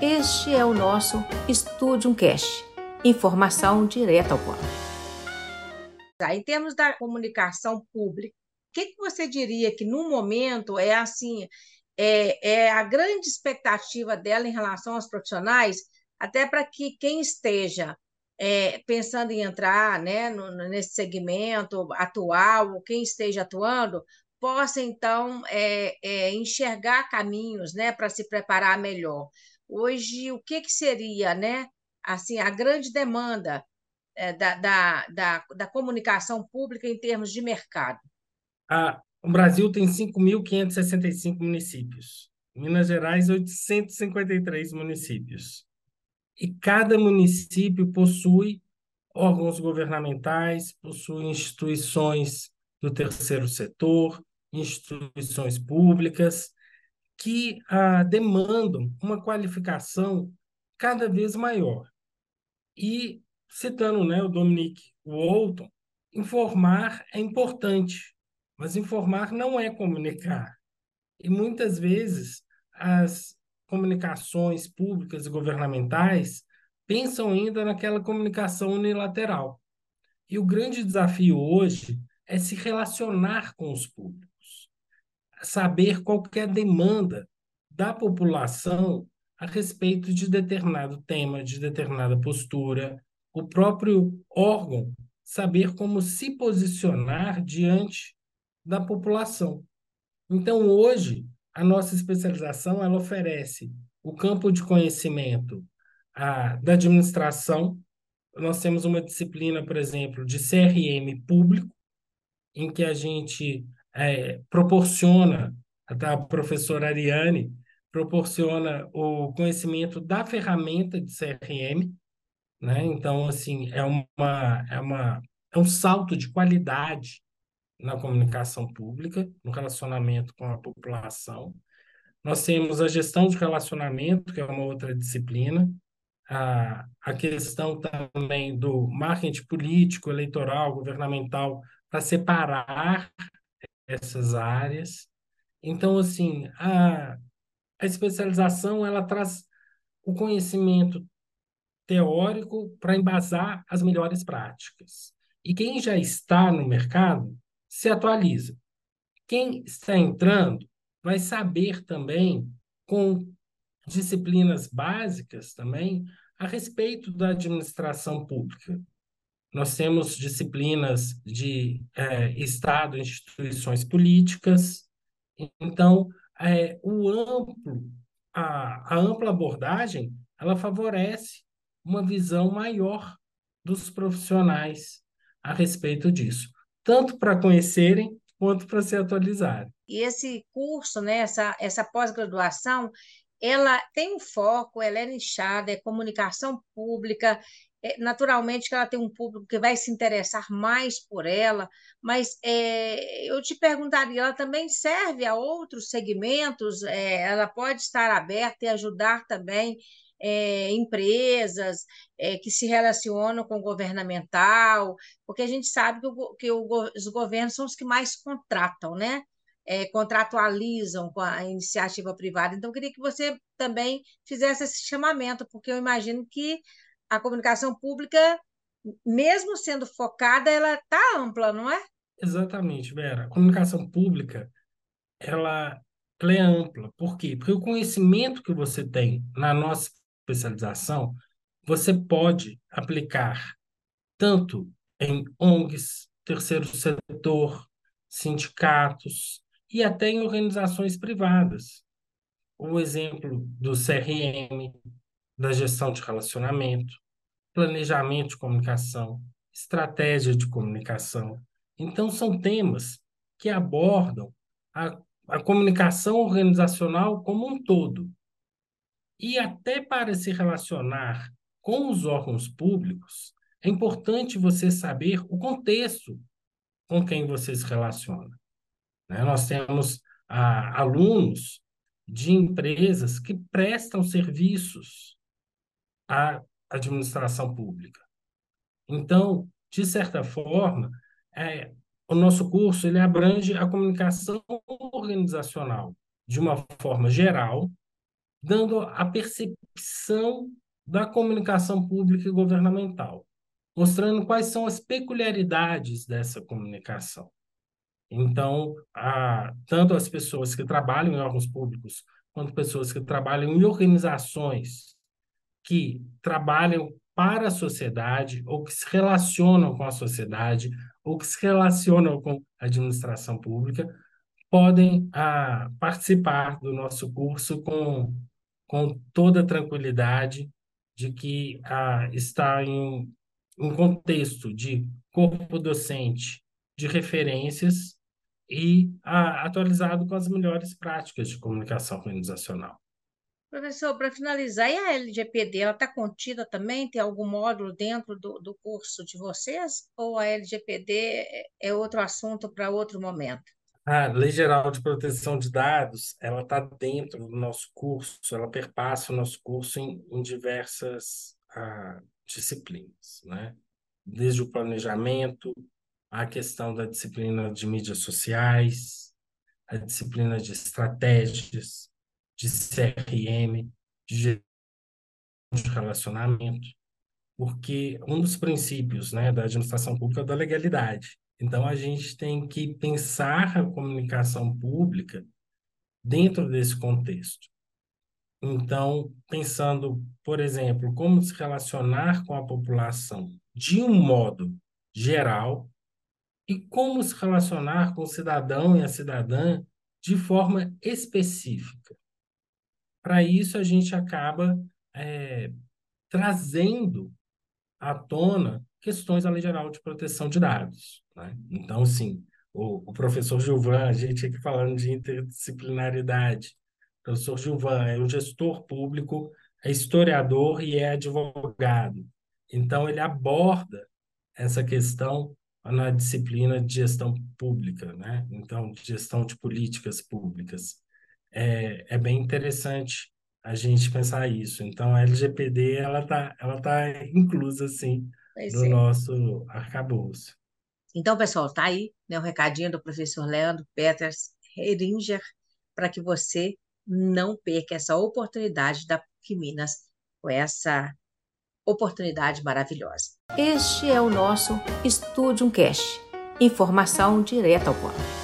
Este é o nosso Studium Cast. Informação direta ao ponto. Tá, em termos da comunicação pública, o que, que você diria que no momento é assim, é, é a grande expectativa dela em relação aos profissionais, até para que quem esteja é, pensando em entrar né, no, nesse segmento atual, ou quem esteja atuando, possa então é, é, enxergar caminhos né, para se preparar melhor. Hoje, o que, que seria né, assim, a grande demanda é, da, da, da, da, comunicação pública em termos de mercado? Ah, o Brasil tem 5.565 municípios. Minas Gerais, 853 municípios. E cada município possui órgãos governamentais, possui instituições do terceiro setor, instituições públicas, que ah, demandam uma qualificação cada vez maior. E, citando né, o Dominique Walton, informar é importante, mas informar não é comunicar. E muitas vezes as comunicações públicas e governamentais pensam ainda naquela comunicação unilateral. E o grande desafio hoje é se relacionar com os públicos saber qual é demanda da população a respeito de determinado tema, de determinada postura, o próprio órgão saber como se posicionar diante da população. Então, hoje, a nossa especialização ela oferece o campo de conhecimento a, da administração. Nós temos uma disciplina, por exemplo, de CRM público, em que a gente é, proporciona, a professora Ariane proporciona o conhecimento da ferramenta de CRM, né? Então, assim, é uma, é uma é um salto de qualidade na comunicação pública, no relacionamento com a população. Nós temos a gestão de relacionamento, que é uma outra disciplina, a, a questão também do marketing político, eleitoral, governamental, para separar essas áreas. Então, assim, a, a especialização ela traz o conhecimento teórico para embasar as melhores práticas. E quem já está no mercado se atualiza. Quem está entrando vai saber também, com disciplinas básicas também, a respeito da administração pública. Nós temos disciplinas de é, Estado, instituições políticas. Então, é, o amplo, a, a ampla abordagem, ela favorece uma visão maior dos profissionais a respeito disso, tanto para conhecerem quanto para se atualizarem. E esse curso, né, essa, essa pós-graduação, ela tem um foco, ela é nichada, é comunicação pública, naturalmente que ela tem um público que vai se interessar mais por ela, mas é, eu te perguntaria, ela também serve a outros segmentos? É, ela pode estar aberta e ajudar também é, empresas é, que se relacionam com o governamental, porque a gente sabe que, o, que o, os governos são os que mais contratam, né? É, contratualizam com a iniciativa privada. Então, eu queria que você também fizesse esse chamamento, porque eu imagino que a comunicação pública, mesmo sendo focada, ela está ampla, não é? Exatamente, Vera. A comunicação pública, ela, ela é ampla. Por quê? Porque o conhecimento que você tem na nossa especialização, você pode aplicar tanto em ONGs, terceiro setor, sindicatos e até em organizações privadas. O exemplo do CRM, da gestão de relacionamento, planejamento de comunicação, estratégia de comunicação. Então, são temas que abordam a, a comunicação organizacional como um todo. E até para se relacionar com os órgãos públicos, é importante você saber o contexto com quem você se relaciona. Né? Nós temos ah, alunos de empresas que prestam serviços à administração pública. Então, de certa forma, é, o nosso curso ele abrange a comunicação organizacional de uma forma geral dando a percepção da comunicação pública e governamental, mostrando quais são as peculiaridades dessa comunicação. Então, a, tanto as pessoas que trabalham em órgãos públicos, quanto pessoas que trabalham em organizações que trabalham para a sociedade, ou que se relacionam com a sociedade, ou que se relacionam com a administração pública, podem ah, participar do nosso curso com, com toda tranquilidade de que ah, está em um contexto de corpo docente de referências e ah, atualizado com as melhores práticas de comunicação organizacional. Professor, para finalizar, e a LGPD, ela está contida também? Tem algum módulo dentro do, do curso de vocês? Ou a LGPD é, é outro assunto para outro momento? A Lei Geral de Proteção de Dados, ela está dentro do nosso curso, ela perpassa o nosso curso em, em diversas ah, disciplinas, né? Desde o planejamento, a questão da disciplina de mídias sociais, a disciplina de estratégias, de CRM, de relacionamento, porque um dos princípios né, da administração pública é da legalidade. Então, a gente tem que pensar a comunicação pública dentro desse contexto. Então, pensando, por exemplo, como se relacionar com a população de um modo geral e como se relacionar com o cidadão e a cidadã de forma específica. Para isso, a gente acaba é, trazendo à tona questões da Lei Geral de Proteção de Dados. Né? Então, sim, o, o, professor Gilvan, a gente aqui falando de interdisciplinaridade, o professor Gilvan é um gestor público, é historiador e é advogado. Então, ele aborda essa questão na disciplina de gestão pública, né? Então, de gestão de políticas públicas é, é bem interessante a gente pensar isso. Então, a LGPD ela está ela tá inclusa assim no é. nosso arcabouço. Então, pessoal, está aí né, o recadinho do professor Leandro Peters Heringer para que você não perca essa oportunidade da PUC Minas com essa oportunidade maravilhosa. Este é o nosso Estúdio Cash. Informação direta ao ponto.